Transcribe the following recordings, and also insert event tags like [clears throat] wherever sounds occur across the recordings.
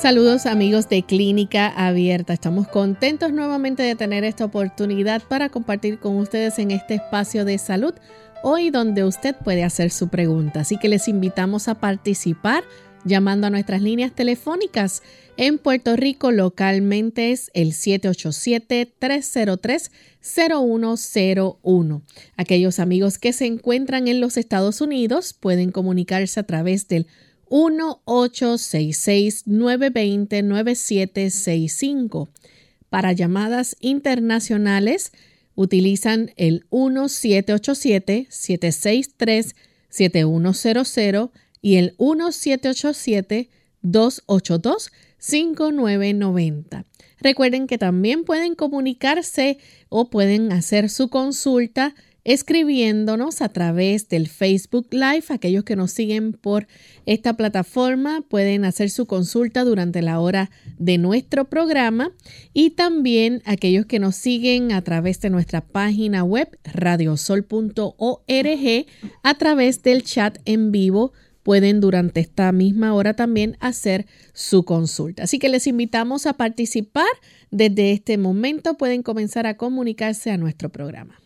Saludos amigos de Clínica Abierta. Estamos contentos nuevamente de tener esta oportunidad para compartir con ustedes en este espacio de salud, hoy donde usted puede hacer su pregunta. Así que les invitamos a participar llamando a nuestras líneas telefónicas. En Puerto Rico localmente es el 787-303-0101. Aquellos amigos que se encuentran en los Estados Unidos pueden comunicarse a través del 1-866-920-9765. Para llamadas internacionales, utilizan el 1787-763-7100 y el 1787-282-5990. Recuerden que también pueden comunicarse o pueden hacer su consulta escribiéndonos a través del Facebook Live. Aquellos que nos siguen por esta plataforma pueden hacer su consulta durante la hora de nuestro programa y también aquellos que nos siguen a través de nuestra página web radiosol.org a través del chat en vivo pueden durante esta misma hora también hacer su consulta. Así que les invitamos a participar. Desde este momento pueden comenzar a comunicarse a nuestro programa.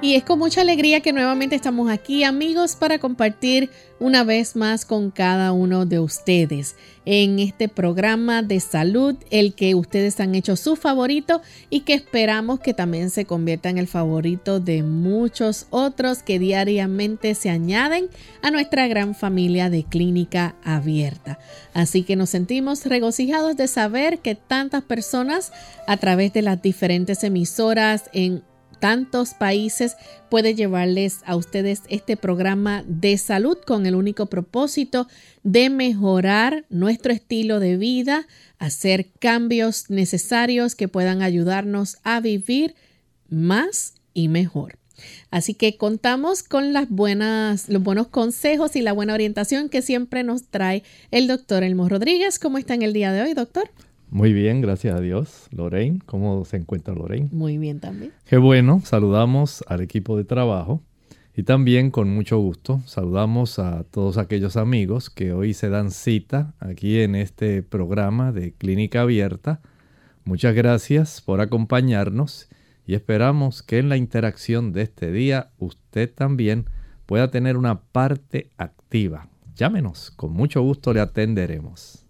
Y es con mucha alegría que nuevamente estamos aquí, amigos, para compartir una vez más con cada uno de ustedes en este programa de salud, el que ustedes han hecho su favorito y que esperamos que también se convierta en el favorito de muchos otros que diariamente se añaden a nuestra gran familia de clínica abierta. Así que nos sentimos regocijados de saber que tantas personas a través de las diferentes emisoras en tantos países puede llevarles a ustedes este programa de salud con el único propósito de mejorar nuestro estilo de vida, hacer cambios necesarios que puedan ayudarnos a vivir más y mejor. Así que contamos con las buenas, los buenos consejos y la buena orientación que siempre nos trae el doctor Elmo Rodríguez. ¿Cómo está en el día de hoy, doctor? Muy bien, gracias a Dios. Lorraine, ¿cómo se encuentra Lorraine? Muy bien también. Qué bueno, saludamos al equipo de trabajo y también con mucho gusto saludamos a todos aquellos amigos que hoy se dan cita aquí en este programa de Clínica Abierta. Muchas gracias por acompañarnos y esperamos que en la interacción de este día usted también pueda tener una parte activa. Llámenos, con mucho gusto le atenderemos.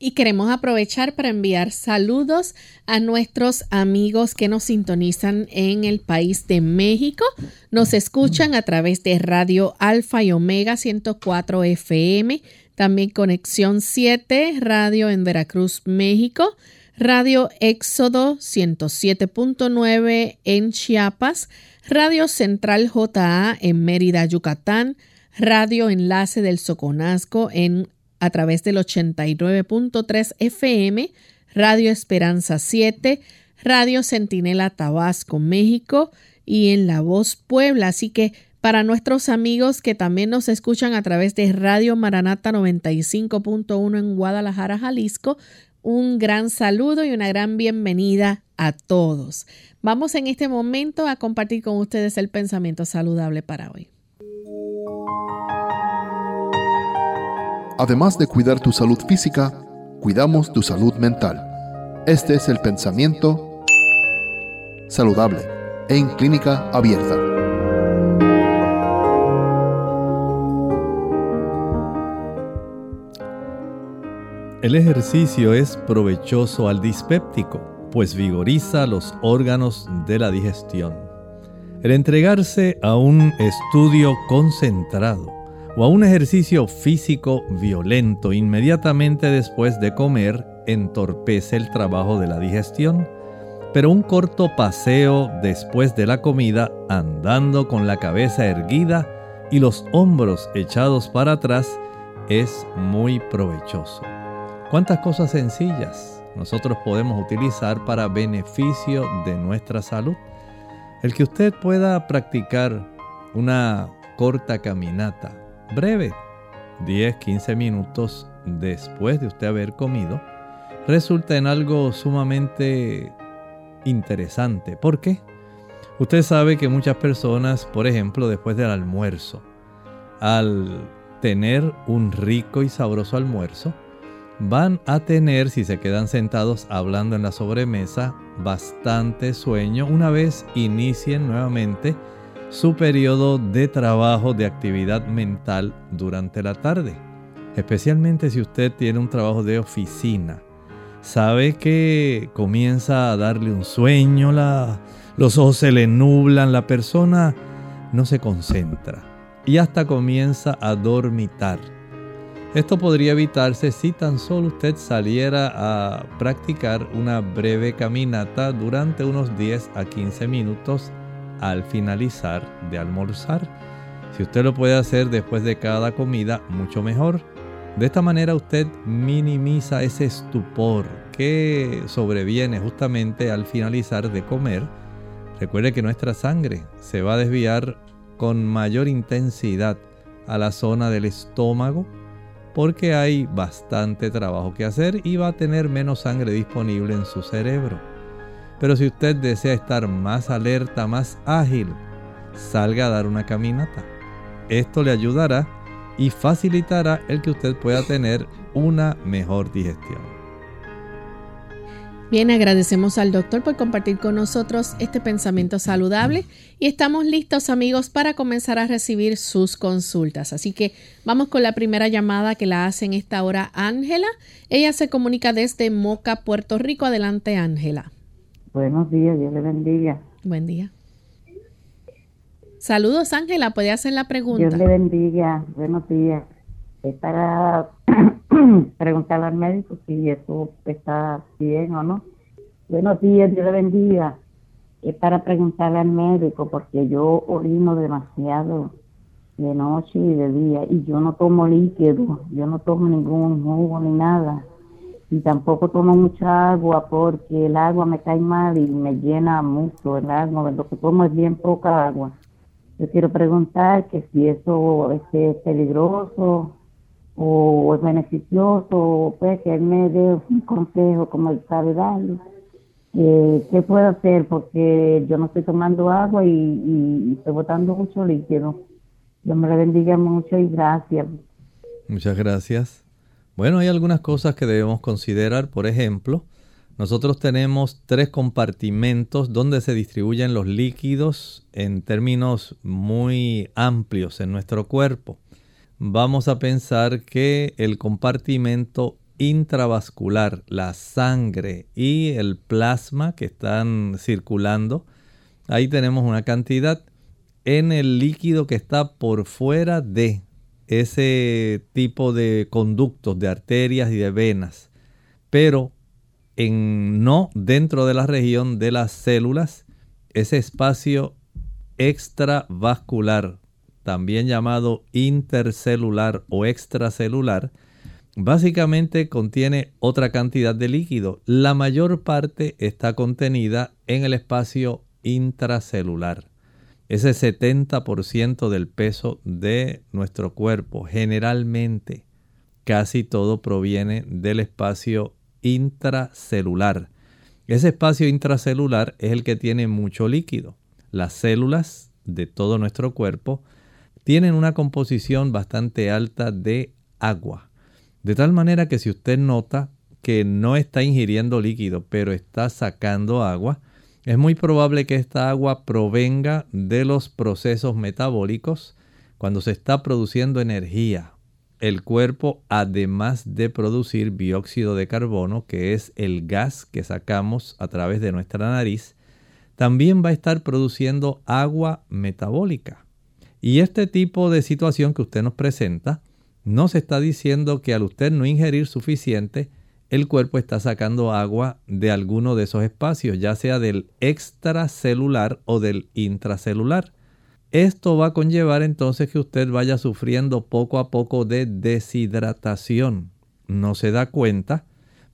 Y queremos aprovechar para enviar saludos a nuestros amigos que nos sintonizan en el país de México. Nos escuchan a través de Radio Alfa y Omega 104 FM, también Conexión 7, Radio en Veracruz, México, Radio Éxodo 107.9 en Chiapas, Radio Central JA en Mérida, Yucatán, Radio Enlace del Soconasco en a través del 89.3 FM, Radio Esperanza 7, Radio Centinela Tabasco, México y en La Voz Puebla. Así que para nuestros amigos que también nos escuchan a través de Radio Maranata 95.1 en Guadalajara, Jalisco, un gran saludo y una gran bienvenida a todos. Vamos en este momento a compartir con ustedes el pensamiento saludable para hoy. Además de cuidar tu salud física, cuidamos tu salud mental. Este es el pensamiento saludable en clínica abierta. El ejercicio es provechoso al dispéptico, pues vigoriza los órganos de la digestión. El entregarse a un estudio concentrado o a un ejercicio físico violento inmediatamente después de comer entorpece el trabajo de la digestión pero un corto paseo después de la comida andando con la cabeza erguida y los hombros echados para atrás es muy provechoso. ¿Cuántas cosas sencillas nosotros podemos utilizar para beneficio de nuestra salud? El que usted pueda practicar una corta caminata, breve, 10-15 minutos después de usted haber comido, resulta en algo sumamente interesante. ¿Por qué? Usted sabe que muchas personas, por ejemplo, después del almuerzo, al tener un rico y sabroso almuerzo, van a tener, si se quedan sentados hablando en la sobremesa, bastante sueño una vez inicien nuevamente su periodo de trabajo de actividad mental durante la tarde. Especialmente si usted tiene un trabajo de oficina. Sabe que comienza a darle un sueño, la, los ojos se le nublan, la persona no se concentra y hasta comienza a dormitar. Esto podría evitarse si tan solo usted saliera a practicar una breve caminata durante unos 10 a 15 minutos al finalizar de almorzar. Si usted lo puede hacer después de cada comida, mucho mejor. De esta manera usted minimiza ese estupor que sobreviene justamente al finalizar de comer Recuerde que nuestra sangre se va a desviar con mayor intensidad a la zona del estómago porque hay bastante trabajo que hacer y va a tener menos sangre disponible en su cerebro. Pero si usted desea estar más alerta, más ágil, salga a dar una caminata. Esto le ayudará y facilitará el que usted pueda tener una mejor digestión. Bien, agradecemos al doctor por compartir con nosotros este pensamiento saludable y estamos listos amigos para comenzar a recibir sus consultas. Así que vamos con la primera llamada que la hace en esta hora Ángela. Ella se comunica desde Moca, Puerto Rico. Adelante Ángela. Buenos días, Dios le bendiga. Buen día. Saludos Ángela, puede hacer la pregunta. Dios le bendiga, buenos días. Es para [clears throat] preguntarle al médico si eso está bien o no. Buenos días, Dios le bendiga. Es para preguntarle al médico porque yo orino demasiado de noche y de día y yo no tomo líquido, yo no tomo ningún jugo ni nada y tampoco tomo mucha agua porque el agua me cae mal y me llena mucho el agua, lo que tomo es bien poca agua. Yo quiero preguntar que si eso es peligroso o es beneficioso, pues que él me dé un consejo como él sabe darle. Eh, ¿Qué puedo hacer? Porque yo no estoy tomando agua y, estoy botando mucho líquido. Dios me lo bendiga mucho y gracias. Muchas gracias. Bueno, hay algunas cosas que debemos considerar. Por ejemplo, nosotros tenemos tres compartimentos donde se distribuyen los líquidos en términos muy amplios en nuestro cuerpo vamos a pensar que el compartimento intravascular, la sangre y el plasma que están circulando, ahí tenemos una cantidad en el líquido que está por fuera de ese tipo de conductos, de arterias y de venas, pero en, no dentro de la región de las células, ese espacio extravascular también llamado intercelular o extracelular, básicamente contiene otra cantidad de líquido. La mayor parte está contenida en el espacio intracelular. Ese 70% del peso de nuestro cuerpo, generalmente, casi todo proviene del espacio intracelular. Ese espacio intracelular es el que tiene mucho líquido. Las células de todo nuestro cuerpo tienen una composición bastante alta de agua. De tal manera que si usted nota que no está ingiriendo líquido, pero está sacando agua, es muy probable que esta agua provenga de los procesos metabólicos cuando se está produciendo energía. El cuerpo, además de producir dióxido de carbono, que es el gas que sacamos a través de nuestra nariz, también va a estar produciendo agua metabólica. Y este tipo de situación que usted nos presenta, no se está diciendo que al usted no ingerir suficiente, el cuerpo está sacando agua de alguno de esos espacios, ya sea del extracelular o del intracelular. Esto va a conllevar entonces que usted vaya sufriendo poco a poco de deshidratación. No se da cuenta,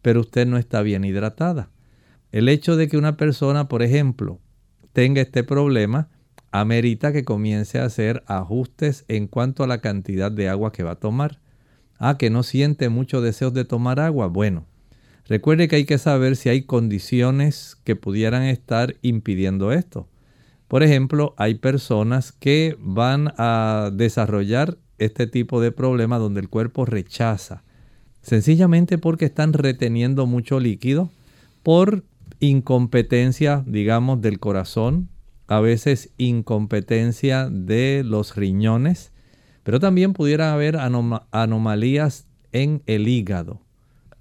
pero usted no está bien hidratada. El hecho de que una persona, por ejemplo, tenga este problema, amerita que comience a hacer ajustes en cuanto a la cantidad de agua que va a tomar. Ah, que no siente mucho deseos de tomar agua. Bueno, recuerde que hay que saber si hay condiciones que pudieran estar impidiendo esto. Por ejemplo, hay personas que van a desarrollar este tipo de problema donde el cuerpo rechaza, sencillamente porque están reteniendo mucho líquido por incompetencia, digamos, del corazón, a veces incompetencia de los riñones, pero también pudiera haber anomalías en el hígado.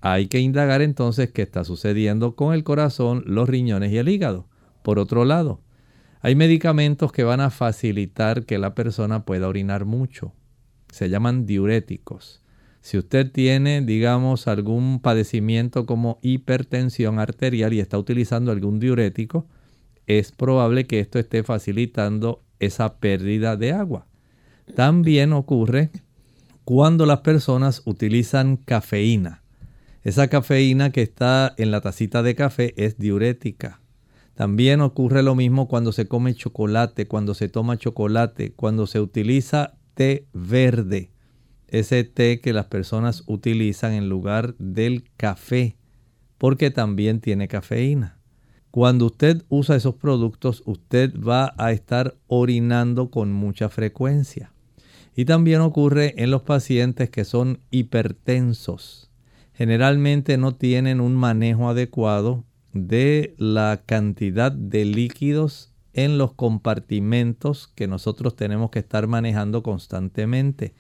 Hay que indagar entonces qué está sucediendo con el corazón, los riñones y el hígado. Por otro lado, hay medicamentos que van a facilitar que la persona pueda orinar mucho. Se llaman diuréticos. Si usted tiene, digamos, algún padecimiento como hipertensión arterial y está utilizando algún diurético, es probable que esto esté facilitando esa pérdida de agua. También ocurre cuando las personas utilizan cafeína. Esa cafeína que está en la tacita de café es diurética. También ocurre lo mismo cuando se come chocolate, cuando se toma chocolate, cuando se utiliza té verde ese té que las personas utilizan en lugar del café, porque también tiene cafeína. Cuando usted usa esos productos, usted va a estar orinando con mucha frecuencia. Y también ocurre en los pacientes que son hipertensos. Generalmente no tienen un manejo adecuado de la cantidad de líquidos en los compartimentos que nosotros tenemos que estar manejando constantemente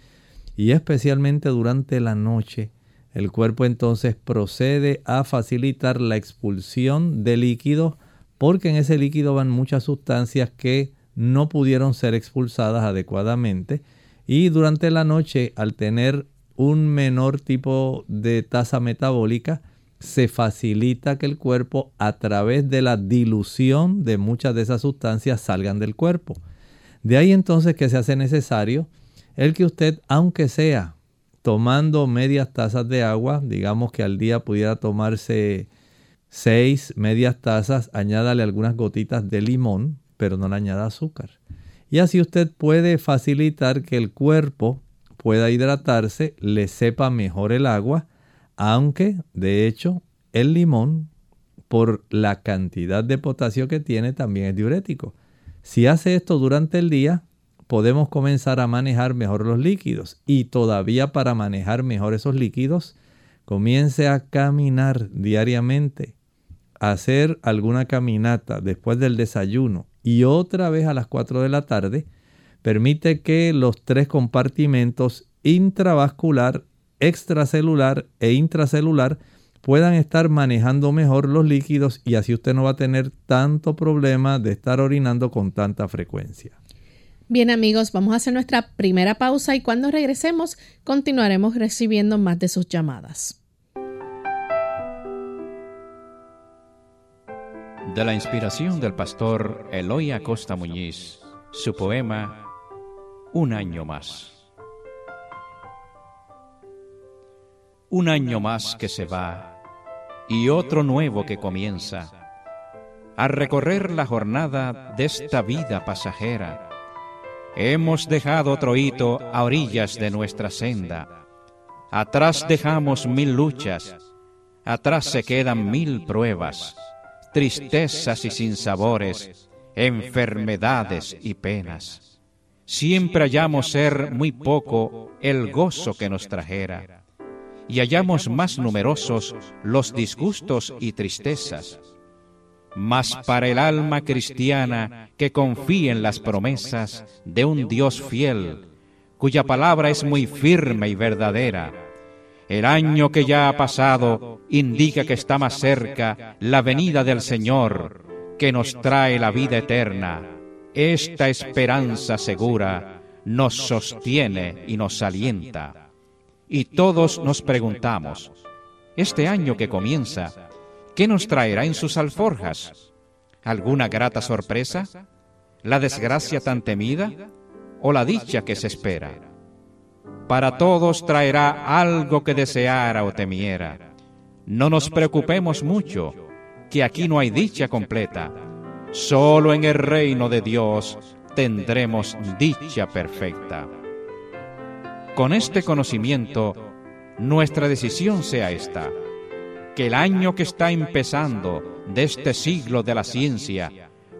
y especialmente durante la noche, el cuerpo entonces procede a facilitar la expulsión de líquidos porque en ese líquido van muchas sustancias que no pudieron ser expulsadas adecuadamente y durante la noche al tener un menor tipo de tasa metabólica se facilita que el cuerpo a través de la dilución de muchas de esas sustancias salgan del cuerpo. De ahí entonces que se hace necesario el que usted, aunque sea tomando medias tazas de agua, digamos que al día pudiera tomarse seis medias tazas, añádale algunas gotitas de limón, pero no le añada azúcar. Y así usted puede facilitar que el cuerpo pueda hidratarse, le sepa mejor el agua, aunque de hecho el limón, por la cantidad de potasio que tiene, también es diurético. Si hace esto durante el día, podemos comenzar a manejar mejor los líquidos. Y todavía para manejar mejor esos líquidos, comience a caminar diariamente, hacer alguna caminata después del desayuno y otra vez a las 4 de la tarde, permite que los tres compartimentos intravascular, extracelular e intracelular puedan estar manejando mejor los líquidos y así usted no va a tener tanto problema de estar orinando con tanta frecuencia. Bien amigos, vamos a hacer nuestra primera pausa y cuando regresemos continuaremos recibiendo más de sus llamadas. De la inspiración del pastor Eloy Acosta Muñiz, su poema Un año más. Un año más que se va y otro nuevo que comienza a recorrer la jornada de esta vida pasajera Hemos dejado otro hito a orillas de nuestra senda. Atrás dejamos mil luchas, atrás se quedan mil pruebas, tristezas y sinsabores, enfermedades y penas. Siempre hallamos ser muy poco el gozo que nos trajera, y hallamos más numerosos los disgustos y tristezas mas para el alma cristiana que confía en las promesas de un Dios fiel, cuya palabra es muy firme y verdadera. El año que ya ha pasado indica que está más cerca la venida del Señor, que nos trae la vida eterna. Esta esperanza segura nos sostiene y nos alienta. Y todos nos preguntamos, este año que comienza, ¿qué nos traerá en sus alforjas? ¿Alguna grata sorpresa? ¿La desgracia tan temida? ¿O la dicha que se espera? Para todos traerá algo que deseara o temiera. No nos preocupemos mucho, que aquí no hay dicha completa. Solo en el reino de Dios tendremos dicha perfecta. Con este conocimiento, nuestra decisión sea esta, que el año que está empezando de este siglo de la ciencia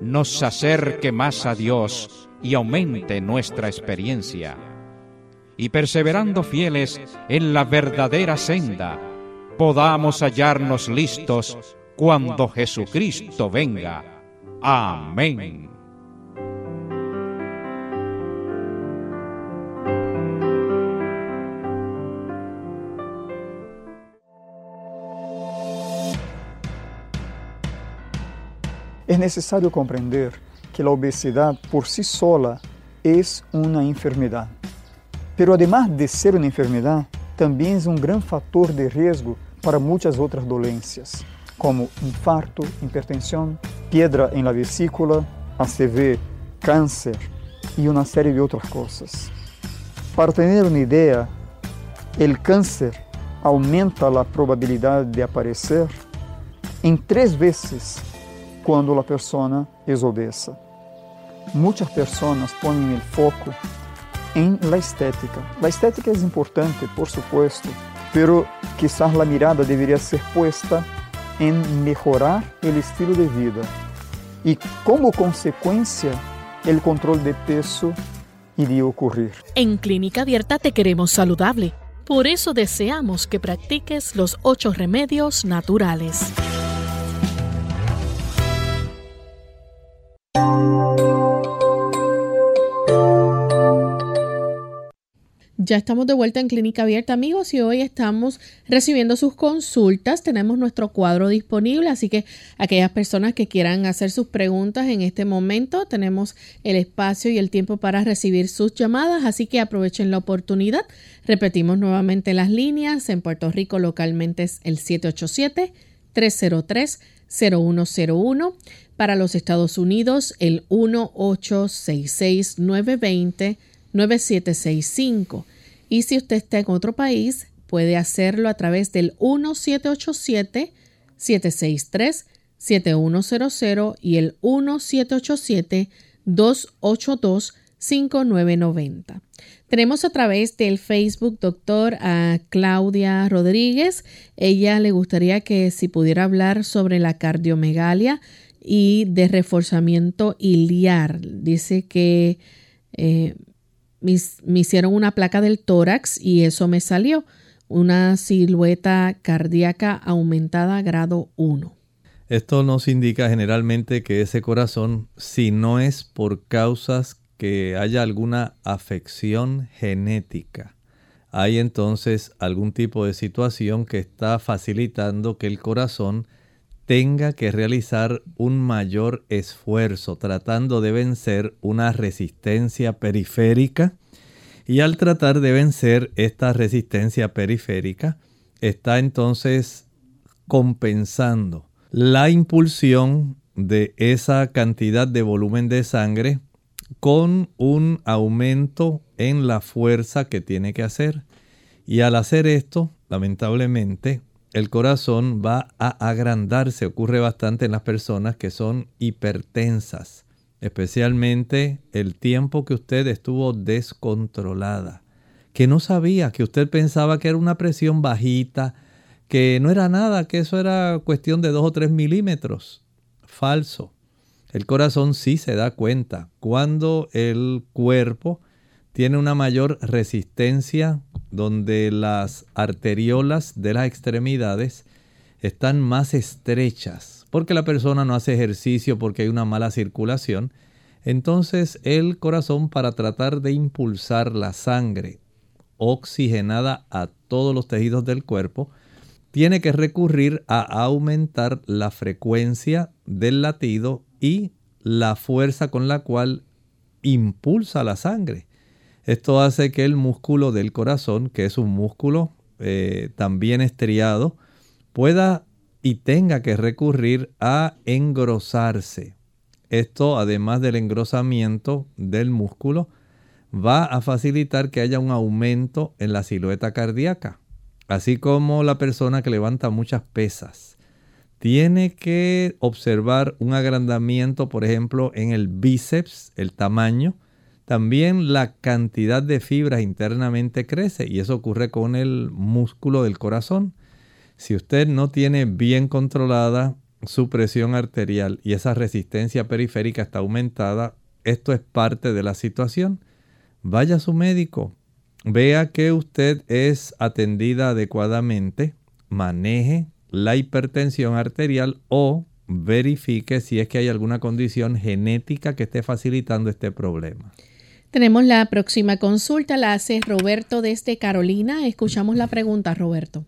nos acerque más a Dios y aumente nuestra experiencia. Y perseverando fieles en la verdadera senda, podamos hallarnos listos cuando Jesucristo venga. Amén. Es necesario comprender que la obesidad por sí sola es una enfermedad. Pero además de ser una enfermedad, también es un gran factor de riesgo para muchas otras dolencias, como infarto, hipertensión, piedra en la vesícula, ACV, cáncer y una serie de otras cosas. Para tener una idea, el cáncer aumenta la probabilidad de aparecer en tres veces quando a pessoa é obesa. Muitas pessoas põem o foco em la estética. La estética é importante, por supuesto, pero quizás la mirada deveria ser puesta em melhorar o estilo de vida e, como consequência, o controle de peso iria ocorrer. En Clínica Abierta te queremos saludable. Por eso deseamos que practiques los ocho remedios naturales. Ya estamos de vuelta en Clínica Abierta, amigos, y hoy estamos recibiendo sus consultas. Tenemos nuestro cuadro disponible, así que aquellas personas que quieran hacer sus preguntas en este momento, tenemos el espacio y el tiempo para recibir sus llamadas, así que aprovechen la oportunidad. Repetimos nuevamente las líneas. En Puerto Rico localmente es el 787-303-0101. Para los Estados Unidos, el 1866 920 9765 y si usted está en otro país, puede hacerlo a través del 1787-763-7100 y el 1787-282-5990. Tenemos a través del Facebook doctor a Claudia Rodríguez. Ella le gustaría que si pudiera hablar sobre la cardiomegalia y de reforzamiento iliar. Dice que eh, me, hicieron una placa del tórax y eso me salió una silueta cardíaca aumentada grado 1. Esto nos indica generalmente que ese corazón, si no es por causas que haya alguna afección genética, hay entonces algún tipo de situación que está facilitando que el corazón tenga que realizar un mayor esfuerzo tratando de vencer una resistencia periférica y al tratar de vencer esta resistencia periférica está entonces compensando la impulsión de esa cantidad de volumen de sangre con un aumento en la fuerza que tiene que hacer. Y al hacer esto, lamentablemente, el corazón va a agrandarse. Ocurre bastante en las personas que son hipertensas, especialmente el tiempo que usted estuvo descontrolada, que no sabía, que usted pensaba que era una presión bajita, que no era nada, que eso era cuestión de dos o tres milímetros. Falso. El corazón sí se da cuenta cuando el cuerpo tiene una mayor resistencia donde las arteriolas de las extremidades están más estrechas, porque la persona no hace ejercicio porque hay una mala circulación, entonces el corazón para tratar de impulsar la sangre oxigenada a todos los tejidos del cuerpo, tiene que recurrir a aumentar la frecuencia del latido y la fuerza con la cual impulsa la sangre. Esto hace que el músculo del corazón, que es un músculo eh, también estriado, pueda y tenga que recurrir a engrosarse. Esto, además del engrosamiento del músculo, va a facilitar que haya un aumento en la silueta cardíaca, así como la persona que levanta muchas pesas. Tiene que observar un agrandamiento, por ejemplo, en el bíceps, el tamaño. También la cantidad de fibras internamente crece y eso ocurre con el músculo del corazón. Si usted no tiene bien controlada su presión arterial y esa resistencia periférica está aumentada, esto es parte de la situación vaya a su médico, vea que usted es atendida adecuadamente, maneje la hipertensión arterial o verifique si es que hay alguna condición genética que esté facilitando este problema. Tenemos la próxima consulta, la hace Roberto desde Carolina. Escuchamos la pregunta, Roberto.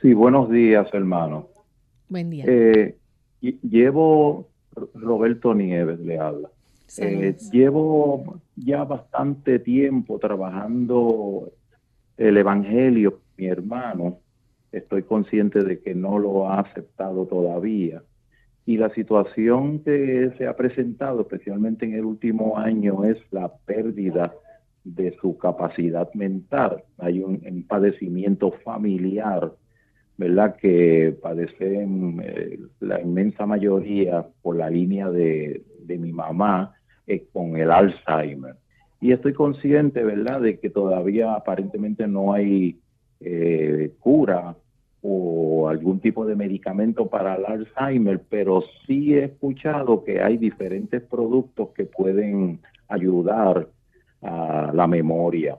Sí, buenos días, hermano. Buen día. Eh, llevo, Roberto Nieves le habla. Eh, llevo ya bastante tiempo trabajando el Evangelio, mi hermano. Estoy consciente de que no lo ha aceptado todavía. Y la situación que se ha presentado, especialmente en el último año, es la pérdida de su capacidad mental. Hay un, padecimiento familiar, ¿verdad? Que padecen eh, la inmensa mayoría por la línea de, de mi mamá eh, con el Alzheimer. Y estoy consciente, ¿verdad?, de que todavía aparentemente no hay eh, cura o algún tipo de medicamento para el Alzheimer, pero sí he escuchado que hay diferentes productos que pueden ayudar a la memoria.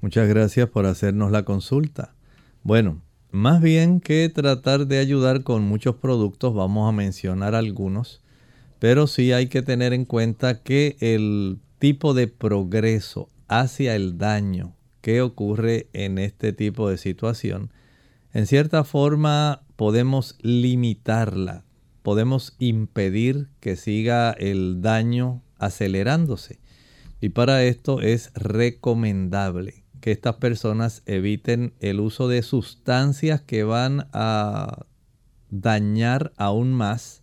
Muchas gracias por hacernos la consulta. Bueno, más bien que tratar de ayudar con muchos productos, vamos a mencionar algunos pero sí hay que tener en cuenta que el tipo de progreso hacia el daño que ocurre en este tipo de situación, en cierta forma podemos limitarla, podemos impedir que siga el daño acelerándose. Y para esto es recomendable que estas personas eviten el uso de sustancias que van a dañar aún más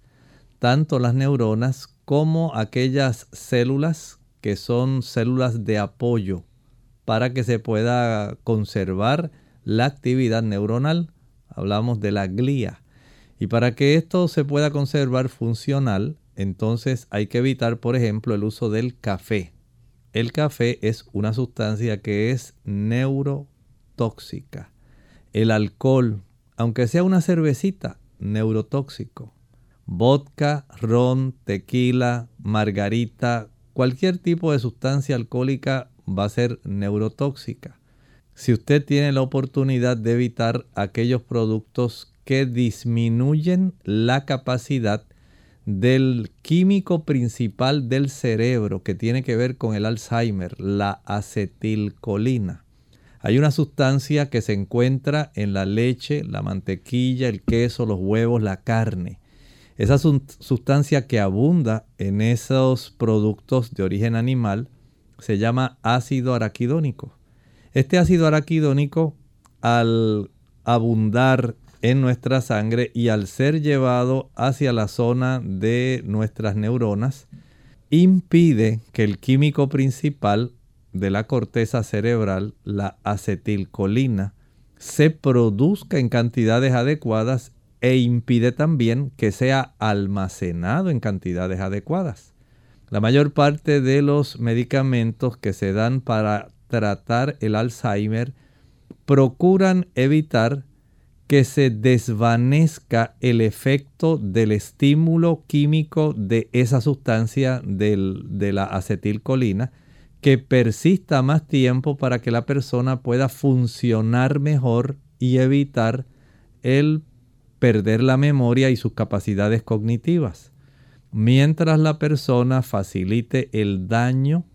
tanto las neuronas como aquellas células que son células de apoyo para que se pueda conservar la actividad neuronal. Hablamos de la glía. Y para que esto se pueda conservar funcional, entonces hay que evitar, por ejemplo, el uso del café. El café es una sustancia que es neurotóxica. El alcohol, aunque sea una cervecita, neurotóxico vodka, ron, tequila, margarita, cualquier tipo de sustancia alcohólica va a ser neurotóxica. Si usted tiene la oportunidad de evitar aquellos productos que disminuyen la capacidad del químico principal del cerebro que tiene que ver con el Alzheimer, la acetilcolina. Hay una sustancia que se encuentra en la leche, la mantequilla, el queso, los huevos, la carne. Esa sustancia que abunda en esos productos de origen animal se llama ácido araquidónico. Este ácido araquidónico, al abundar en nuestra sangre y al ser llevado hacia la zona de nuestras neuronas, impide que el químico principal de la corteza cerebral, la acetilcolina, se produzca en cantidades adecuadas e impide también que sea almacenado en cantidades adecuadas. La mayor parte de los medicamentos que se dan para tratar el Alzheimer procuran evitar que se desvanezca el efecto del estímulo químico de esa sustancia de la acetilcolina, que persista más tiempo para que la persona pueda funcionar mejor y evitar el perder la memoria y sus capacidades cognitivas, mientras la persona facilite el daño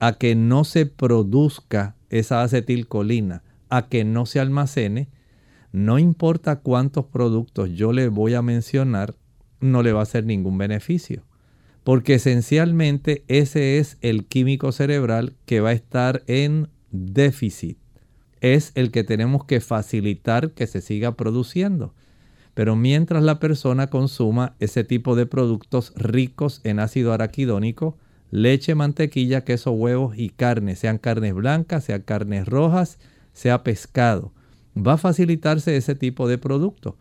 a que no se produzca esa acetilcolina, a que no se almacene, no importa cuántos productos yo le voy a mencionar, no le va a hacer ningún beneficio. Porque esencialmente ese es el químico cerebral que va a estar en déficit. Es el que tenemos que facilitar que se siga produciendo. Pero mientras la persona consuma ese tipo de productos ricos en ácido araquidónico, leche, mantequilla, queso, huevos y carne, sean carnes blancas, sean carnes rojas, sea pescado, va a facilitarse ese tipo de producto.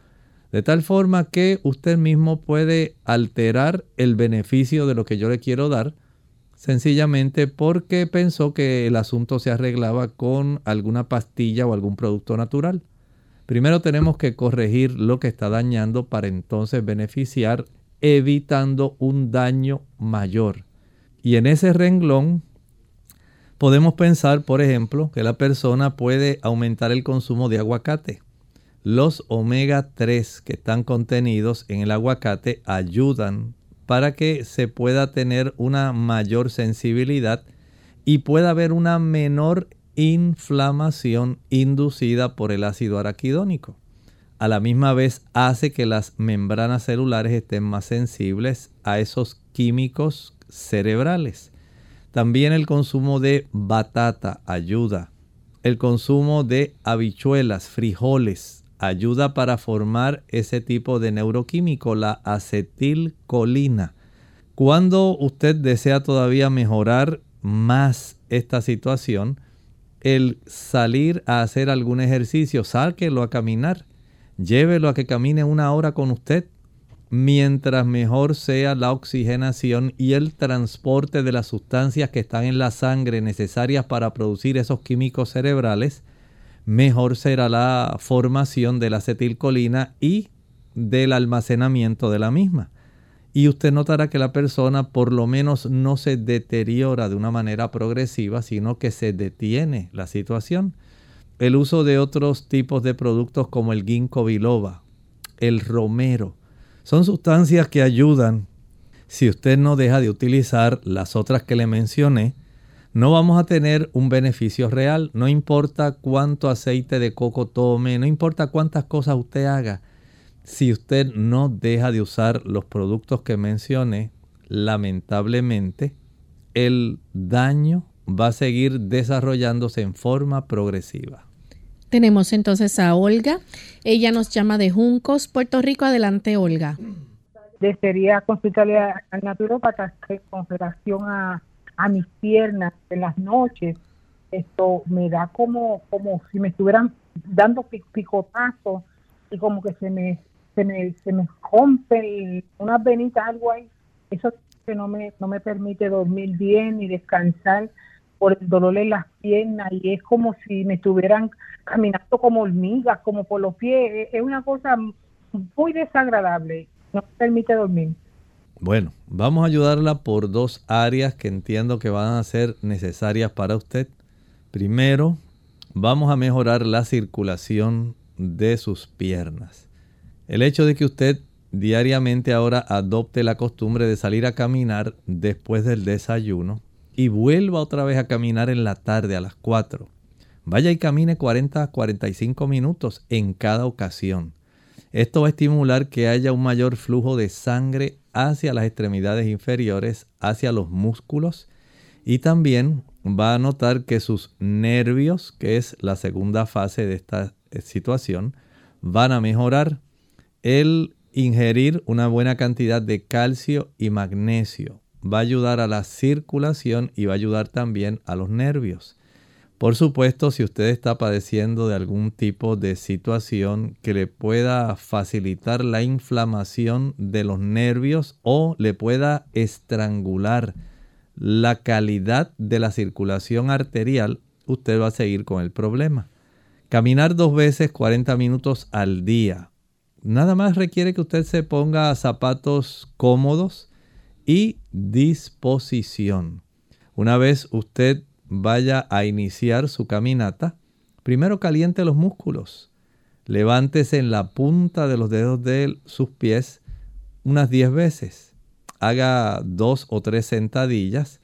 De tal forma que usted mismo puede alterar el beneficio de lo que yo le quiero dar, sencillamente porque pensó que el asunto se arreglaba con alguna pastilla o algún producto natural. Primero tenemos que corregir lo que está dañando para entonces beneficiar evitando un daño mayor. Y en ese renglón podemos pensar, por ejemplo, que la persona puede aumentar el consumo de aguacate. Los omega 3 que están contenidos en el aguacate ayudan para que se pueda tener una mayor sensibilidad y pueda haber una menor inflamación inducida por el ácido araquidónico. A la misma vez hace que las membranas celulares estén más sensibles a esos químicos cerebrales. También el consumo de batata ayuda. El consumo de habichuelas, frijoles, ayuda para formar ese tipo de neuroquímico, la acetilcolina. Cuando usted desea todavía mejorar más esta situación, el salir a hacer algún ejercicio, sáquelo a caminar, llévelo a que camine una hora con usted. Mientras mejor sea la oxigenación y el transporte de las sustancias que están en la sangre necesarias para producir esos químicos cerebrales, mejor será la formación de la acetilcolina y del almacenamiento de la misma. Y usted notará que la persona por lo menos no se deteriora de una manera progresiva, sino que se detiene la situación. El uso de otros tipos de productos como el ginkgo biloba, el romero, son sustancias que ayudan. Si usted no deja de utilizar las otras que le mencioné, no vamos a tener un beneficio real. No importa cuánto aceite de coco tome, no importa cuántas cosas usted haga. Si usted no deja de usar los productos que mencioné, lamentablemente el daño va a seguir desarrollándose en forma progresiva. Tenemos entonces a Olga. Ella nos llama de Juncos, Puerto Rico. Adelante, Olga. Desearía consultarle al naturópata con relación a a mis piernas en las noches, esto me da como, como si me estuvieran dando picotazos y como que se me, se me, se me rompe una venita, algo ahí. Eso que no me, no me permite dormir bien ni descansar por el dolor en las piernas y es como si me estuvieran caminando como hormigas, como por los pies. Es una cosa muy desagradable. No permite dormir. Bueno, vamos a ayudarla por dos áreas que entiendo que van a ser necesarias para usted. Primero, vamos a mejorar la circulación de sus piernas. El hecho de que usted diariamente ahora adopte la costumbre de salir a caminar después del desayuno y vuelva otra vez a caminar en la tarde a las 4. Vaya y camine 40 a 45 minutos en cada ocasión. Esto va a estimular que haya un mayor flujo de sangre hacia las extremidades inferiores, hacia los músculos y también va a notar que sus nervios, que es la segunda fase de esta eh, situación, van a mejorar. El ingerir una buena cantidad de calcio y magnesio va a ayudar a la circulación y va a ayudar también a los nervios. Por supuesto, si usted está padeciendo de algún tipo de situación que le pueda facilitar la inflamación de los nervios o le pueda estrangular la calidad de la circulación arterial, usted va a seguir con el problema. Caminar dos veces 40 minutos al día. Nada más requiere que usted se ponga zapatos cómodos y disposición. Una vez usted vaya a iniciar su caminata, primero caliente los músculos. Levántese en la punta de los dedos de sus pies unas 10 veces. Haga dos o tres sentadillas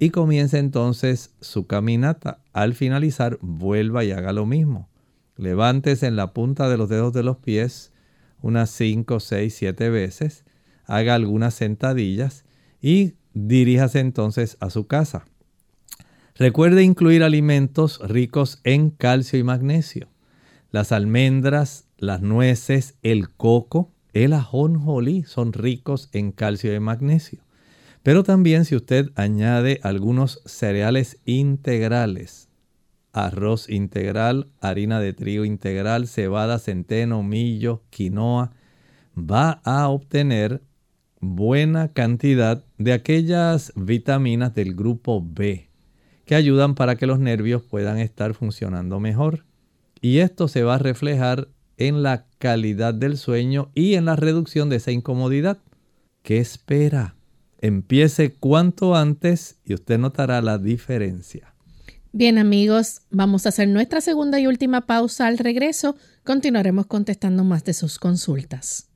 y comience entonces su caminata. Al finalizar, vuelva y haga lo mismo. Levántese en la punta de los dedos de los pies unas 5, 6, 7 veces. Haga algunas sentadillas y diríjase entonces a su casa. Recuerde incluir alimentos ricos en calcio y magnesio. Las almendras, las nueces, el coco, el ajonjolí son ricos en calcio y magnesio. Pero también si usted añade algunos cereales integrales, arroz integral, harina de trigo integral, cebada, centeno, millo, quinoa, va a obtener buena cantidad de aquellas vitaminas del grupo B que ayudan para que los nervios puedan estar funcionando mejor. Y esto se va a reflejar en la calidad del sueño y en la reducción de esa incomodidad. ¿Qué espera? Empiece cuanto antes y usted notará la diferencia. Bien amigos, vamos a hacer nuestra segunda y última pausa. Al regreso continuaremos contestando más de sus consultas.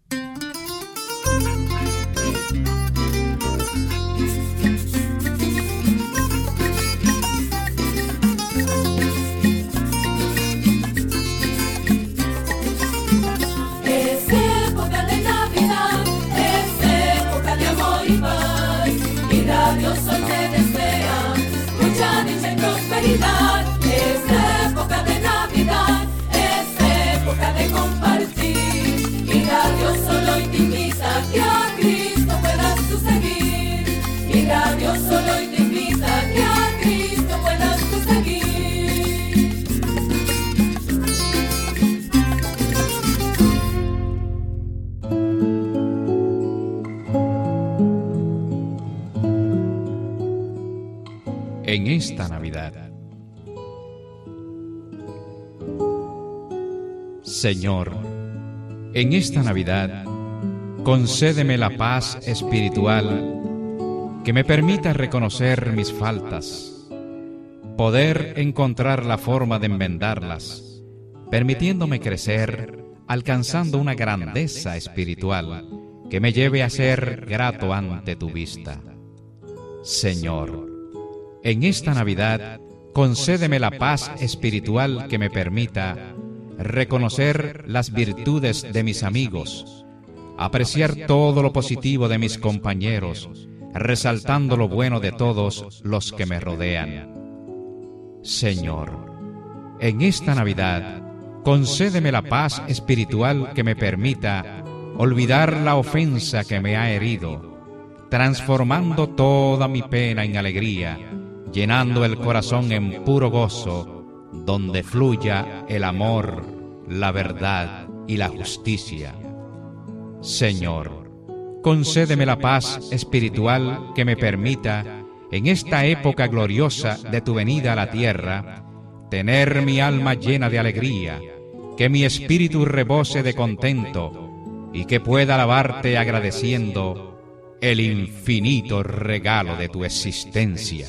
Esta Navidad Señor, en esta Navidad, concédeme la paz espiritual que me permita reconocer mis faltas, poder encontrar la forma de enmendarlas, permitiéndome crecer, alcanzando una grandeza espiritual que me lleve a ser grato ante tu vista. Señor, en esta Navidad, concédeme la paz espiritual que me permita reconocer las virtudes de mis amigos, apreciar todo lo positivo de mis compañeros, resaltando lo bueno de todos los que me rodean. Señor, en esta Navidad, concédeme la paz espiritual que me permita olvidar la ofensa que me ha herido, transformando toda mi pena en alegría, llenando el corazón en puro gozo, donde fluya el amor, la verdad y la justicia. Señor, concédeme la paz espiritual que me permita, en esta época gloriosa de tu venida a la tierra, tener mi alma llena de alegría, que mi espíritu rebose de contento y que pueda alabarte agradeciendo el infinito regalo de tu existencia.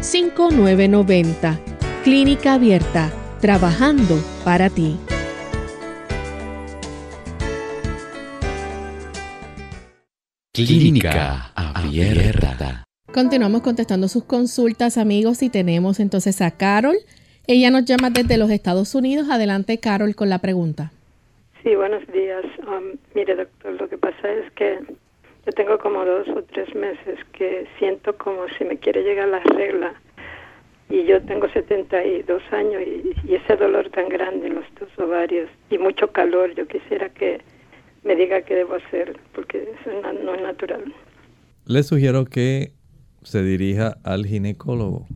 5990. Clínica Abierta, trabajando para ti. Clínica Abierta. Continuamos contestando sus consultas, amigos, y tenemos entonces a Carol. Ella nos llama desde los Estados Unidos. Adelante, Carol, con la pregunta. Sí, buenos días. Um, mire, doctor, lo que pasa es que yo tengo como dos o tres meses que siento como si me quiere llegar la regla y yo tengo 72 años y, ese dolor tan grande en los dos ovarios y mucho calor, yo quisiera que me diga qué debo hacer porque eso no es natural. Le sugiero que se dirija al ginecólogo.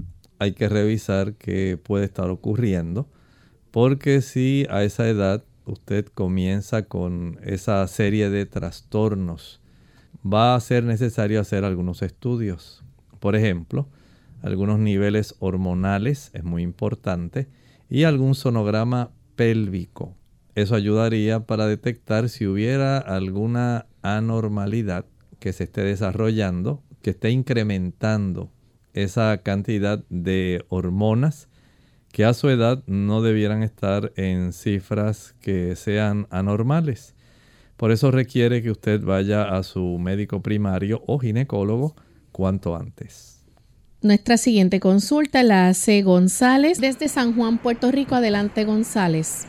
Hay que revisar qué puede estar ocurriendo porque si a esa edad usted comienza con esa serie de trastornos, va a ser necesario hacer algunos estudios. Por ejemplo, algunos niveles hormonales, es muy importante, y algún sonograma pélvico. Eso ayudaría para detectar si hubiera alguna anormalidad que se esté desarrollando, que esté incrementando esa cantidad de hormonas que a su edad no debieran estar en cifras que sean anormales. Por eso requiere que usted vaya a su médico primario o ginecólogo cuanto antes. Nuestra siguiente consulta la hace González desde San Juan, Puerto Rico. Adelante, González.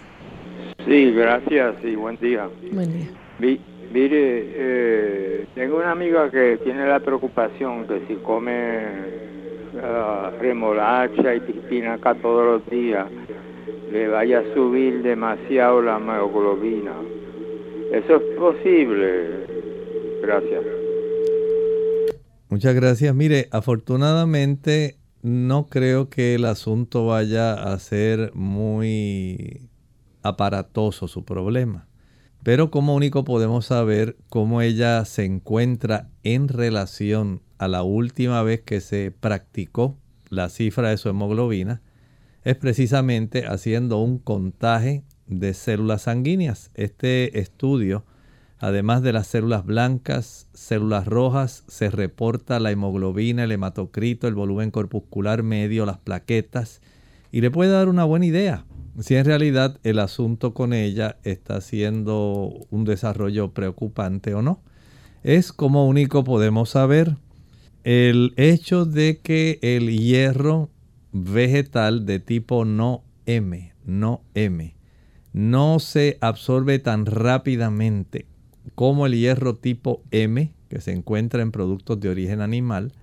Sí, gracias y buen día. Buen día. mire, eh, tengo una amiga que tiene la preocupación que si come remolacha y espinaca todos los días, le vaya a subir demasiado la hemoglobina. ¿Eso es posible? Gracias. Muchas gracias. Mire, afortunadamente no creo que el asunto vaya a ser muy aparatoso su problema. Pero como único podemos saber cómo ella se encuentra en relación a la última vez que se practicó la cifra de su hemoglobina, es precisamente haciendo un contaje de células sanguíneas. Este estudio, además de las células blancas, células rojas, se reporta la hemoglobina, el hematocrito, el volumen corpuscular medio, las plaquetas, y le puede dar una buena idea si en realidad el asunto con ella está siendo un desarrollo preocupante o no. Es como único podemos saber el hecho de que el hierro vegetal de tipo no M, no M, no se absorbe tan rápidamente como el hierro tipo M, que se encuentra en productos de origen animal,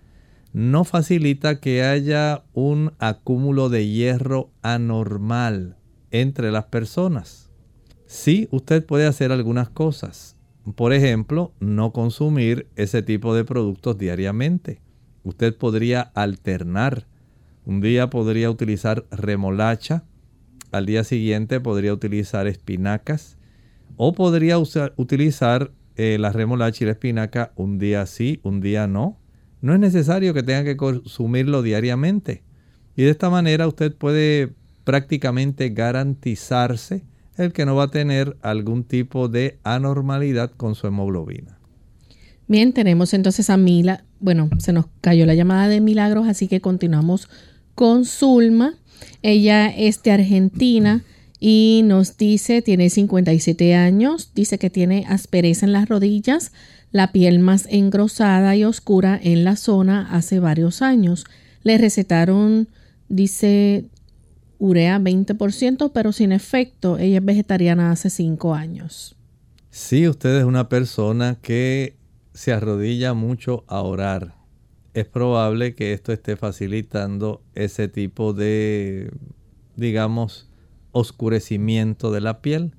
no facilita que haya un acúmulo de hierro anormal entre las personas. Sí, usted puede hacer algunas cosas. Por ejemplo, no consumir ese tipo de productos diariamente. Usted podría alternar. Un día podría utilizar remolacha, al día siguiente podría utilizar espinacas o podría utilizar eh, la remolacha y la espinaca un día sí, un día no. No es necesario que tenga que consumirlo diariamente. Y de esta manera usted puede prácticamente garantizarse el que no va a tener algún tipo de anormalidad con su hemoglobina. Bien, tenemos entonces a Mila. Bueno, se nos cayó la llamada de Milagros, así que continuamos con Zulma. Ella es de Argentina y nos dice, tiene 57 años, dice que tiene aspereza en las rodillas, la piel más engrosada y oscura en la zona hace varios años. Le recetaron, dice, urea 20%, pero sin efecto. Ella es vegetariana hace 5 años. Si usted es una persona que se arrodilla mucho a orar, es probable que esto esté facilitando ese tipo de, digamos, oscurecimiento de la piel.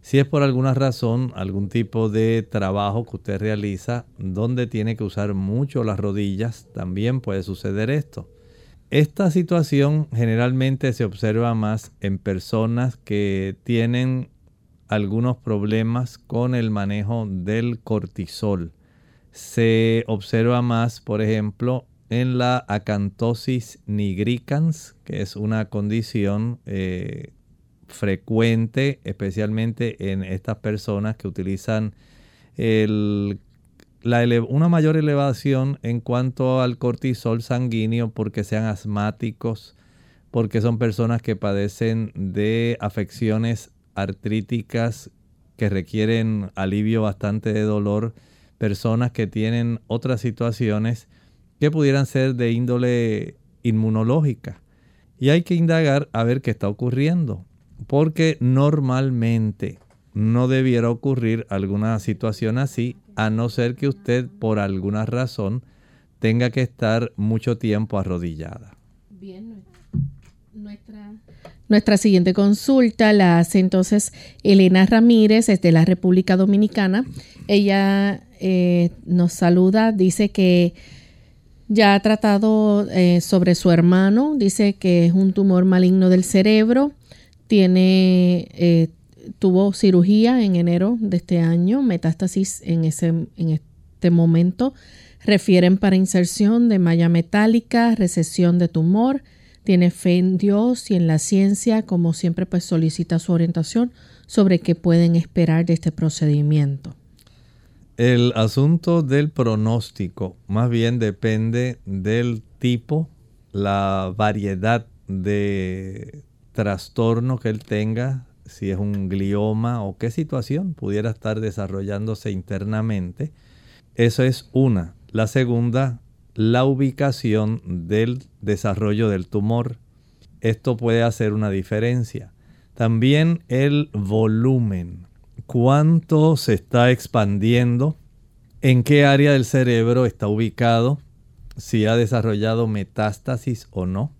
Si es por alguna razón, algún tipo de trabajo que usted realiza donde tiene que usar mucho las rodillas, también puede suceder esto. Esta situación generalmente se observa más en personas que tienen algunos problemas con el manejo del cortisol. Se observa más, por ejemplo, en la acantosis nigricans, que es una condición eh, frecuente, especialmente en estas personas que utilizan una mayor elevación en cuanto al cortisol sanguíneo porque sean asmáticos, porque son personas que padecen de afecciones artríticas que requieren alivio bastante de dolor, personas que tienen otras situaciones que pudieran ser de índole inmunológica. Y hay que indagar a ver qué está ocurriendo, porque normalmente no debiera ocurrir alguna situación así a no ser que usted por alguna razón tenga que estar mucho tiempo arrodillada. Bien, nuestra, nuestra siguiente consulta la hace entonces Elena Ramírez, es de la República Dominicana. Ella eh, nos saluda, dice que ya ha tratado eh, sobre su hermano, dice que es un tumor maligno del cerebro, tiene eh, tuvo cirugía en enero de este año, metástasis en, ese, en este momento. Refieren para inserción de malla metálica, recesión de tumor. Tiene fe en Dios y en la ciencia, como siempre pues solicita su orientación sobre qué pueden esperar de este procedimiento. El asunto del pronóstico más bien depende del tipo, la variedad de trastorno que él tenga, si es un glioma o qué situación pudiera estar desarrollándose internamente. Eso es una. La segunda, la ubicación del desarrollo del tumor. Esto puede hacer una diferencia. También el volumen. ¿Cuánto se está expandiendo? ¿En qué área del cerebro está ubicado? Si ha desarrollado metástasis o no.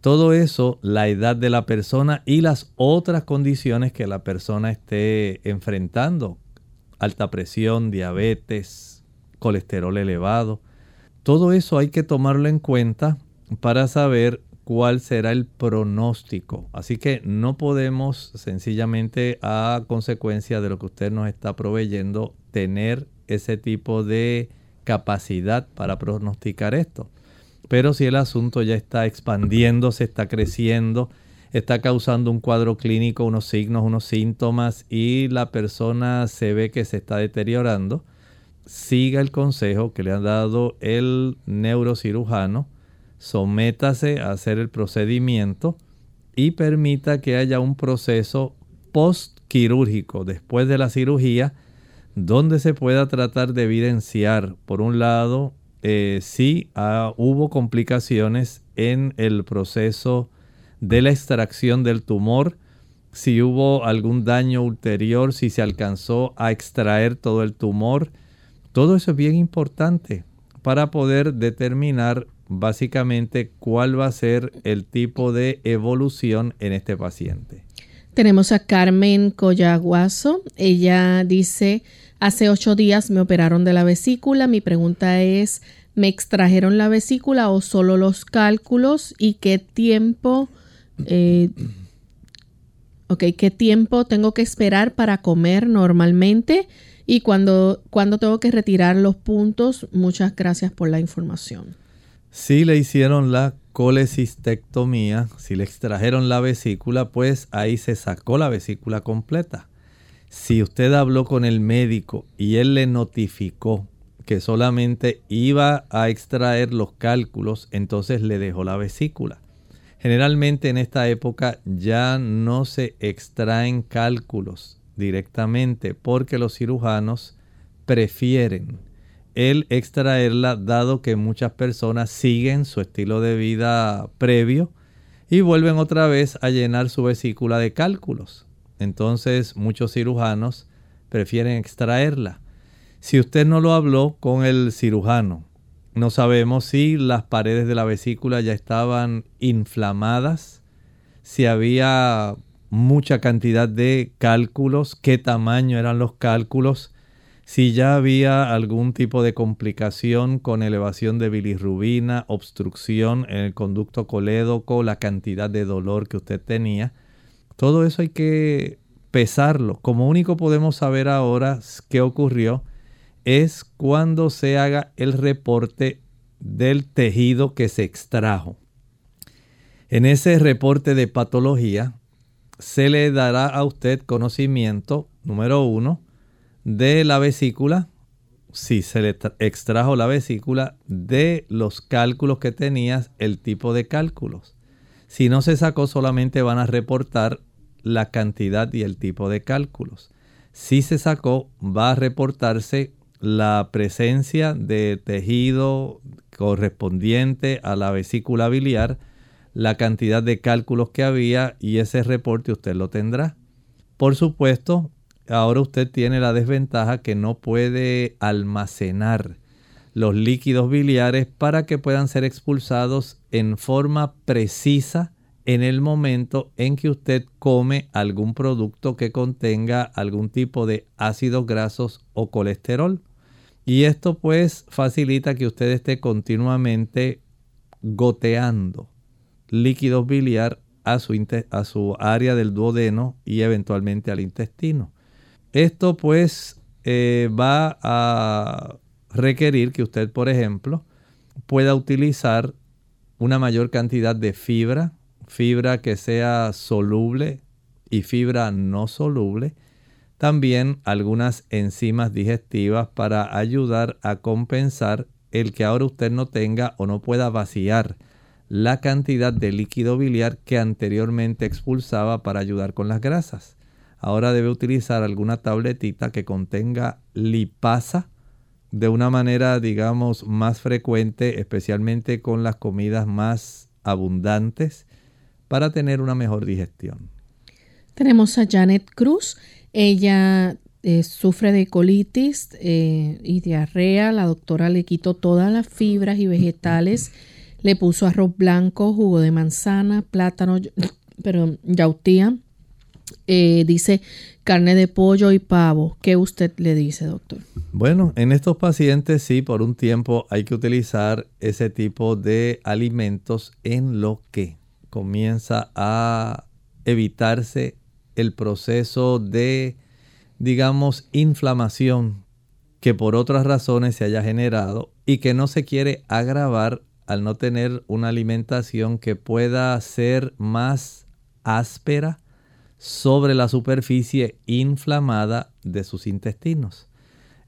Todo eso, la edad de la persona y las otras condiciones que la persona esté enfrentando. Alta presión, diabetes, colesterol elevado. Todo eso hay que tomarlo en cuenta para saber cuál será el pronóstico. Así que no podemos sencillamente a consecuencia de lo que usted nos está proveyendo tener ese tipo de capacidad para pronosticar esto. Pero si el asunto ya está expandiéndose, está creciendo, está causando un cuadro clínico, unos signos, unos síntomas y la persona se ve que se está deteriorando, siga el consejo que le ha dado el neurocirujano, sométase a hacer el procedimiento y permita que haya un proceso postquirúrgico después de la cirugía donde se pueda tratar de evidenciar, por un lado, eh, si ah, hubo complicaciones en el proceso de la extracción del tumor, si hubo algún daño ulterior, si se alcanzó a extraer todo el tumor. Todo eso es bien importante para poder determinar básicamente cuál va a ser el tipo de evolución en este paciente. Tenemos a Carmen Collaguazo. Ella dice, Hace ocho días me operaron de la vesícula. Mi pregunta es, ¿me extrajeron la vesícula o solo los cálculos? ¿Y qué tiempo, eh, qué tiempo tengo que esperar para comer normalmente? Y cuando, cuando tengo que retirar los puntos, muchas gracias por la información. Si le hicieron la colecistectomía, si le extrajeron la vesícula, pues ahí se sacó la vesícula completa. Si usted habló con el médico y él le notificó que solamente iba a extraer los cálculos, entonces le dejó la vesícula. Generalmente en esta época ya no se extraen cálculos directamente porque los cirujanos prefieren el extraerla dado que muchas personas siguen su estilo de vida previo y vuelven otra vez a llenar su vesícula de cálculos. Entonces muchos cirujanos prefieren extraerla. Si usted no lo habló con el cirujano, no sabemos si las paredes de la vesícula ya estaban inflamadas, si había mucha cantidad de cálculos, qué tamaño eran los cálculos, si ya había algún tipo de complicación con elevación de bilirrubina, obstrucción en el conducto colédoco, la cantidad de dolor que usted tenía. Todo eso hay que pesarlo. Como único podemos saber ahora qué ocurrió es cuando se haga el reporte del tejido que se extrajo. En ese reporte de patología se le dará a usted conocimiento, número uno, de la vesícula, si se le extrajo la vesícula, de los cálculos que tenías, el tipo de cálculos. Si no se sacó, solamente van a reportar la cantidad y el tipo de cálculos. Si se sacó, va a reportarse la presencia de tejido correspondiente a la vesícula biliar, la cantidad de cálculos que había y ese reporte usted lo tendrá. Por supuesto, ahora usted tiene la desventaja que no puede almacenar los líquidos biliares para que puedan ser expulsados en forma precisa en el momento en que usted come algún producto que contenga algún tipo de ácidos grasos o colesterol. Y esto pues facilita que usted esté continuamente goteando líquidos biliar a su, a su área del duodeno y eventualmente al intestino. Esto pues eh, va a requerir que usted, por ejemplo, pueda utilizar una mayor cantidad de fibra, fibra que sea soluble y fibra no soluble. También algunas enzimas digestivas para ayudar a compensar el que ahora usted no tenga o no pueda vaciar la cantidad de líquido biliar que anteriormente expulsaba para ayudar con las grasas. Ahora debe utilizar alguna tabletita que contenga lipasa de una manera, digamos, más frecuente, especialmente con las comidas más abundantes, para tener una mejor digestión. Tenemos a Janet Cruz. Ella eh, sufre de colitis eh, y diarrea. La doctora le quitó todas las fibras y vegetales. Le puso arroz blanco, jugo de manzana, plátano, [coughs] pero yautía. Eh, dice carne de pollo y pavo. ¿Qué usted le dice, doctor? Bueno, en estos pacientes sí, por un tiempo hay que utilizar ese tipo de alimentos en lo que comienza a evitarse el proceso de, digamos, inflamación que por otras razones se haya generado y que no se quiere agravar al no tener una alimentación que pueda ser más áspera sobre la superficie inflamada de sus intestinos.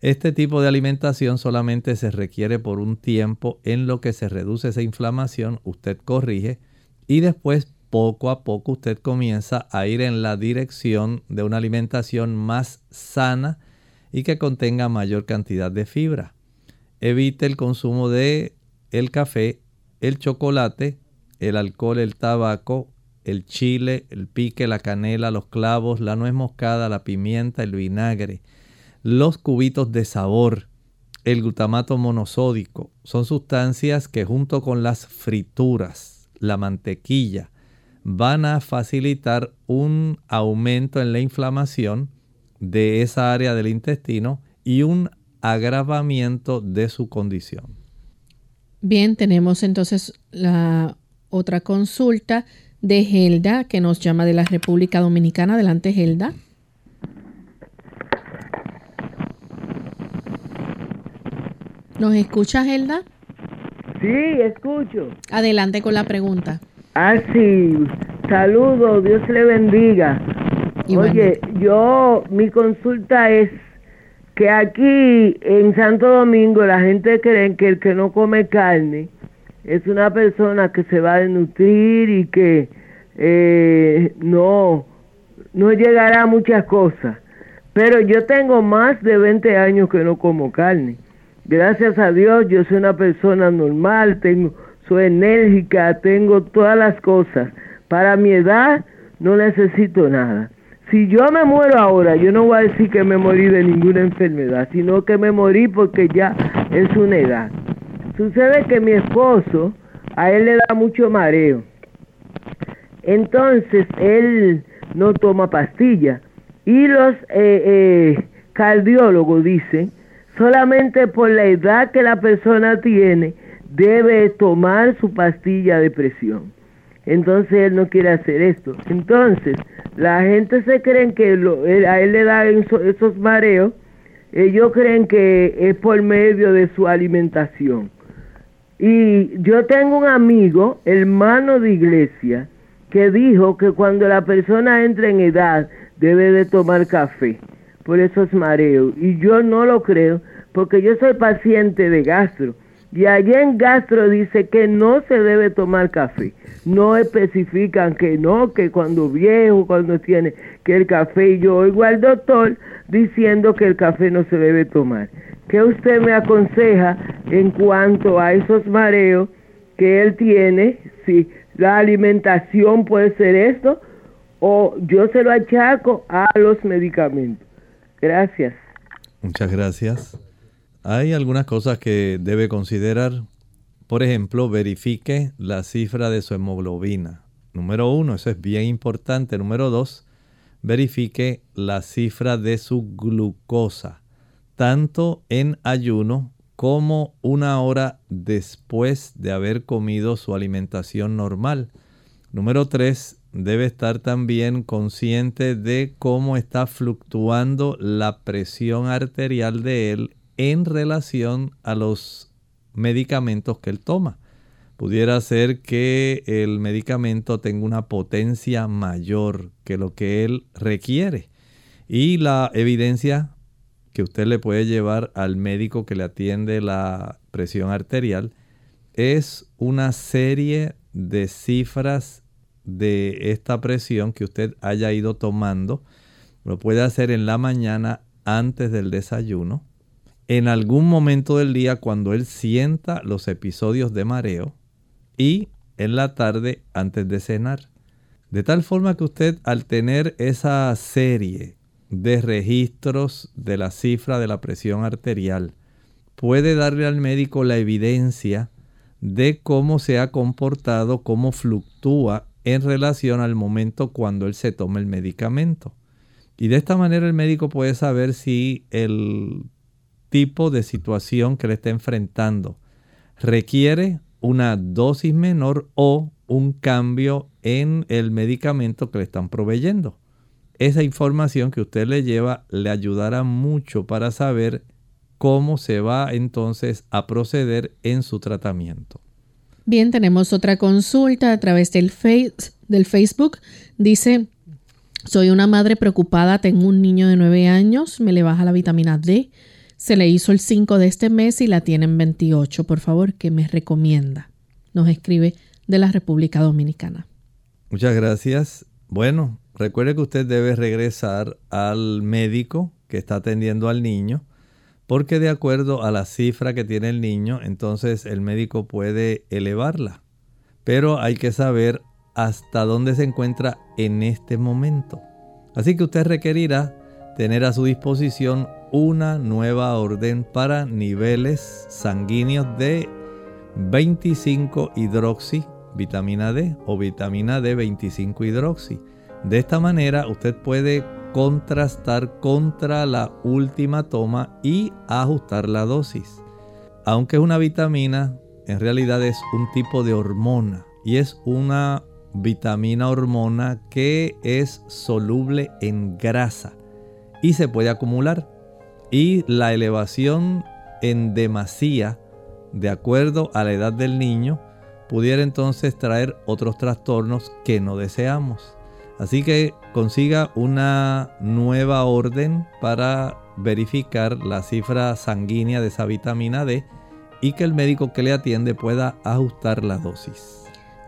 Este tipo de alimentación solamente se requiere por un tiempo en lo que se reduce esa inflamación, usted corrige y después poco a poco usted comienza a ir en la dirección de una alimentación más sana y que contenga mayor cantidad de fibra. Evite el consumo de el café, el chocolate, el alcohol, el tabaco, el chile, el pique, la canela, los clavos, la nuez moscada, la pimienta, el vinagre, los cubitos de sabor, el glutamato monosódico. Son sustancias que junto con las frituras, la mantequilla, van a facilitar un aumento en la inflamación de esa área del intestino y un agravamiento de su condición. Bien, tenemos entonces la otra consulta de Gelda que nos llama de la República Dominicana. Adelante, Gelda. ¿Nos escucha, Gelda? Sí, escucho. Adelante con la pregunta. Ah, sí. Saludos, Dios le bendiga. Oye, yo, mi consulta es que aquí en Santo Domingo la gente cree que el que no come carne es una persona que se va a desnutrir y que eh, no, no llegará a muchas cosas. Pero yo tengo más de 20 años que no como carne. Gracias a Dios yo soy una persona normal, tengo, soy enérgica, tengo todas las cosas. Para mi edad no necesito nada. Si yo me muero ahora, yo no voy a decir que me morí de ninguna enfermedad, sino que me morí porque ya es una edad. Sucede que mi esposo, a él le da mucho mareo. Entonces, él no toma pastilla. Y los eh, eh, cardiólogos dicen, solamente por la edad que la persona tiene, debe tomar su pastilla de presión. Entonces él no quiere hacer esto. Entonces, la gente se cree que a él le da esos mareos, ellos creen que es por medio de su alimentación. Y yo tengo un amigo, hermano de iglesia, que dijo que cuando la persona entra en edad debe de tomar café por esos mareos. Y yo no lo creo porque yo soy paciente de gastro. Y allí en gastro dice que no se debe tomar café. No especifican que no, que cuando viejo, cuando tiene que el café. Y yo oigo al doctor diciendo que el café no se debe tomar. ¿Qué usted me aconseja en cuanto a esos mareos que él tiene? Si la alimentación puede ser esto o yo se lo achaco a los medicamentos. Gracias. Muchas gracias. Hay algunas cosas que debe considerar. Por ejemplo, verifique la cifra de su hemoglobina. Número uno, eso es bien importante. Número dos, verifique la cifra de su glucosa tanto en ayuno como una hora después de haber comido su alimentación normal. Número 3. Debe estar también consciente de cómo está fluctuando la presión arterial de él en relación a los medicamentos que él toma. Pudiera ser que el medicamento tenga una potencia mayor que lo que él requiere Y la evidencia que usted le puede llevar al médico que le atiende la presión arterial es una serie de cifras de esta presión que usted haya ido tomando. Lo puede hacer en la mañana antes del desayuno. En algún momento del día cuando él sienta los episodios de mareo. Y en la tarde antes de cenar. De tal forma que usted al tener esa serie de registros de la cifra de la presión arterial, puede darle al médico la evidencia de cómo se ha comportado, cómo fluctúa en relación al momento cuando él se toma el medicamento. Y de esta manera el médico puede saber si el tipo de situación que le está enfrentando requiere una dosis menor o un cambio en el medicamento que le están proveyendo esa información que usted le lleva le ayudará mucho para saber cómo se va entonces a proceder en su tratamiento. Bien, tenemos otra consulta a través del, face, del Facebook. Dice, soy una madre preocupada, tengo un niño de 9 años, me le baja la vitamina D, se le hizo el 5 de este mes y la tienen 28. Por favor, ¿qué me recomienda? Nos escribe de la República Dominicana. Muchas gracias. Bueno, recuerde que usted debe regresar al médico que está atendiendo al niño, porque de acuerdo a la cifra que tiene el niño, entonces el médico puede elevarla. Pero hay que saber hasta dónde se encuentra en este momento. Así que usted requerirá tener a su disposición una nueva orden para niveles sanguíneos de 25 hidroxi vitamina D o vitamina D 25 hidroxi. De esta manera usted puede contrastar contra la última toma y ajustar la dosis. Aunque es una vitamina, en realidad es un tipo de hormona y es una vitamina hormona que es soluble en grasa y se puede acumular. Y la elevación en demasía, de acuerdo a la edad del niño, pudiera entonces traer otros trastornos que no deseamos. Así que consiga una nueva orden para verificar la cifra sanguínea de esa vitamina D y que el médico que le atiende pueda ajustar la dosis.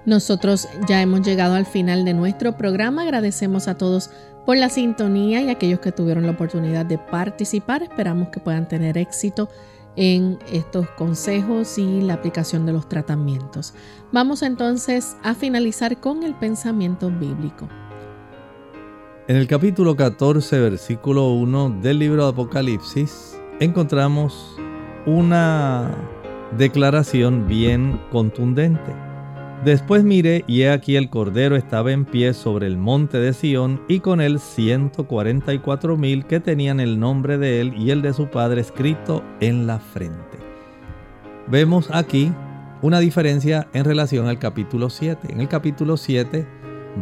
Nosotros ya hemos llegado al final de nuestro programa. Agradecemos a todos por la sintonía y a aquellos que tuvieron la oportunidad de participar. Esperamos que puedan tener éxito en estos consejos y la aplicación de los tratamientos. Vamos entonces a finalizar con el pensamiento bíblico. En el capítulo 14, versículo 1 del libro de Apocalipsis, encontramos una declaración bien contundente. Después miré y he aquí el Cordero estaba en pie sobre el monte de Sión y con él 144 mil que tenían el nombre de él y el de su padre escrito en la frente. Vemos aquí una diferencia en relación al capítulo 7. En el capítulo 7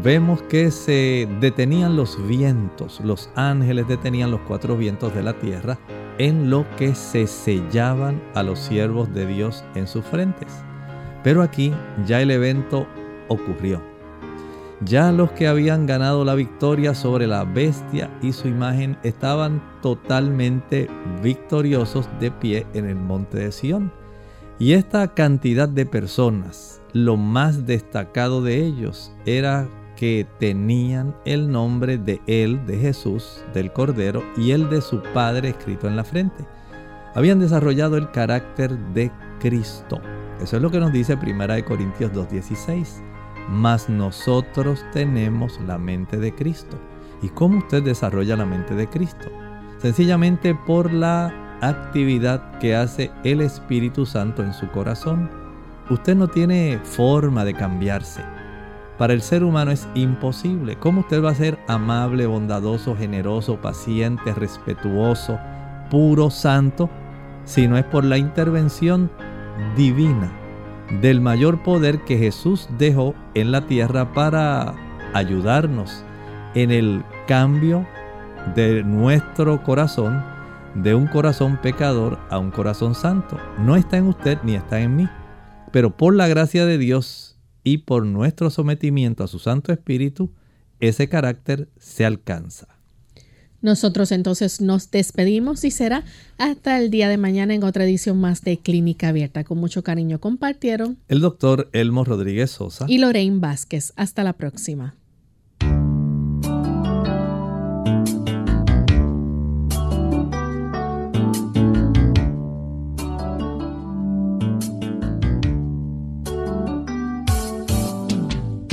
vemos que se detenían los vientos, los ángeles detenían los cuatro vientos de la tierra en lo que se sellaban a los siervos de Dios en sus frentes. Pero aquí ya el evento ocurrió. Ya los que habían ganado la victoria sobre la bestia y su imagen estaban totalmente victoriosos de pie en el monte de Sión. Y esta cantidad de personas, lo más destacado de ellos era que tenían el nombre de él, de Jesús, del Cordero, y el de su Padre escrito en la frente. Habían desarrollado el carácter de Cristo. Eso es lo que nos dice 1 Corintios 2.16. Mas nosotros tenemos la mente de Cristo. ¿Y cómo usted desarrolla la mente de Cristo? Sencillamente por la actividad que hace el Espíritu Santo en su corazón. Usted no tiene forma de cambiarse. Para el ser humano es imposible. ¿Cómo usted va a ser amable, bondadoso, generoso, paciente, respetuoso, puro, santo, si no es por la intervención divina del mayor poder que Jesús dejó en la tierra para ayudarnos en el cambio de nuestro corazón, de un corazón pecador a un corazón santo. No está en usted ni está en mí, pero por la gracia de Dios y por nuestro sometimiento a su Santo Espíritu, ese carácter se alcanza. Nosotros entonces nos despedimos y será hasta el día de mañana en otra edición más de Clínica Abierta. Con mucho cariño compartieron el doctor Elmo Rodríguez Sosa y Lorraine Vázquez. Hasta la próxima.